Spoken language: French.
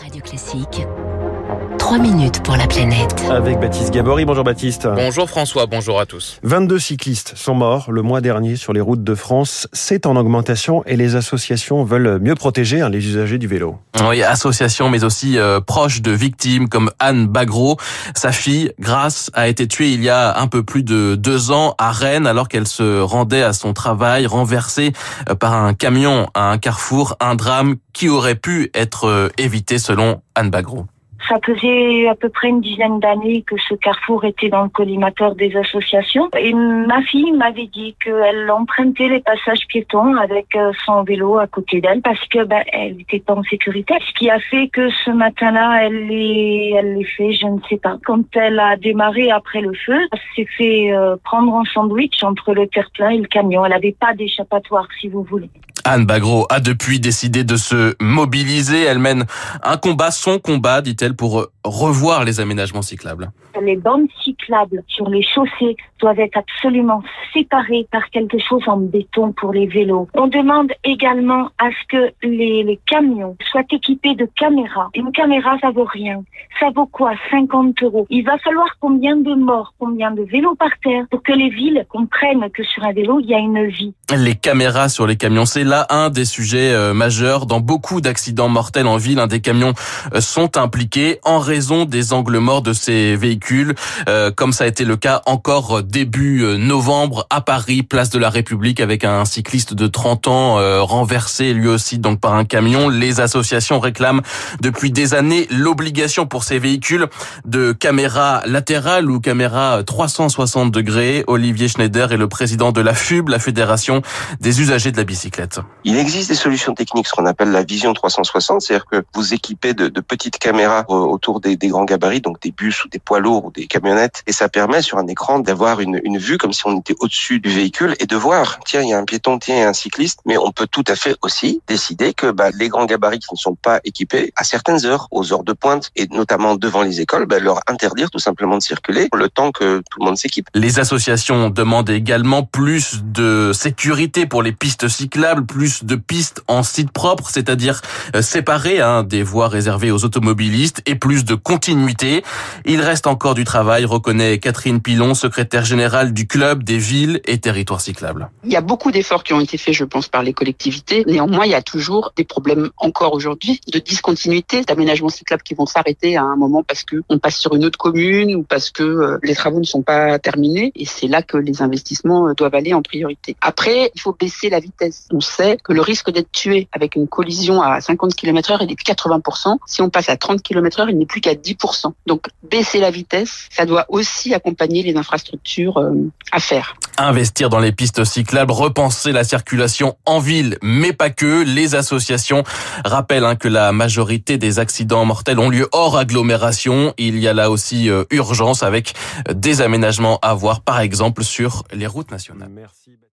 Radio Classique. 3 minutes pour la planète. Avec Baptiste Gabory. Bonjour Baptiste. Bonjour François, bonjour à tous. 22 cyclistes sont morts le mois dernier sur les routes de France. C'est en augmentation et les associations veulent mieux protéger hein, les usagers du vélo. Oui, associations mais aussi euh, proches de victimes comme Anne Bagro. Sa fille, Grace, a été tuée il y a un peu plus de deux ans à Rennes alors qu'elle se rendait à son travail renversée euh, par un camion à un carrefour. Un drame qui aurait pu être euh, évité selon Anne Bagro. Ça faisait à peu près une dizaine d'années que ce carrefour était dans le collimateur des associations. Et ma fille m'avait dit qu'elle empruntait les passages piétons avec euh, son vélo à côté d'elle parce que ben, elle n'était pas en sécurité. Ce qui a fait que ce matin-là, elle l'ait, elle fait, je ne sais pas. Quand elle a démarré après le feu, elle s'est fait euh, prendre un sandwich entre le terre-plein et le camion. Elle n'avait pas d'échappatoire, si vous voulez. Anne Bagro a depuis décidé de se mobiliser. Elle mène un combat, son combat, dit-elle, pour revoir les aménagements cyclables. Les bandes cyclables sur les chaussées doivent être absolument séparées par quelque chose en béton pour les vélos. On demande également à ce que les, les camions soient équipés de caméras. Une caméra, ça vaut rien. Ça vaut quoi? 50 euros. Il va falloir combien de morts, combien de vélos par terre pour que les villes comprennent que sur un vélo, il y a une vie? Les caméras sur les camions, c'est là un des sujets euh, majeurs. Dans beaucoup d'accidents mortels en ville, un des camions euh, sont impliqués en raison des angles morts de ces véhicules, euh, comme ça a été le cas encore début novembre à Paris, place de la République, avec un cycliste de 30 ans renversé lui aussi donc par un camion. Les associations réclament depuis des années l'obligation pour ces véhicules de caméras latérales ou caméras 360 degrés. Olivier Schneider est le président de la FUB, la Fédération des usagers de la bicyclette. Il existe des solutions techniques, ce qu'on appelle la vision 360, c'est-à-dire que vous équipez de, de petites caméras autour des, des, grands gabarits, donc des bus ou des poids lourds ou des camionnettes, et ça permet sur un écran d'avoir une, une vue comme si on était au-dessus du véhicule et de voir, tiens, il y a un piéton, tiens, il y a un cycliste, mais on peut tout à fait aussi décider que bah, les grands gabarits qui ne sont pas équipés, à certaines heures, aux heures de pointe, et notamment devant les écoles, bah, leur interdire tout simplement de circuler le temps que tout le monde s'équipe. Les associations demandent également plus de sécurité pour les pistes cyclables, plus de pistes en site propre, c'est-à-dire euh, séparées hein, des voies réservées aux automobilistes et plus de continuité. Il reste encore du travail, reconnaît Catherine Pilon, secrétaire générale du club des villes et territoires cyclables. Il y a beaucoup d'efforts qui ont été faits, je pense, par les collectivités. Néanmoins, il y a toujours des problèmes encore aujourd'hui de discontinuité, d'aménagements cyclables qui vont s'arrêter à un moment parce que on passe sur une autre commune ou parce que euh, les travaux ne sont pas terminés. Et c'est là que les investissements euh, doivent aller en priorité. Après, il faut baisser la vitesse. On sait que le risque d'être tué avec une collision à 50 km heure, est de 80%. Si on passe à 30 km heure, il n'est plus qu'à 10%. Donc, baisser la vitesse, ça doit aussi accompagner les infrastructures euh, à faire. Investir dans les pistes cyclables, repenser la circulation en ville, mais pas que. Les associations rappellent hein, que la majorité des accidents mortels ont lieu hors agglomération. Il y a là aussi euh, urgence avec des aménagements à voir, par exemple, sur les routes nationales. Merci.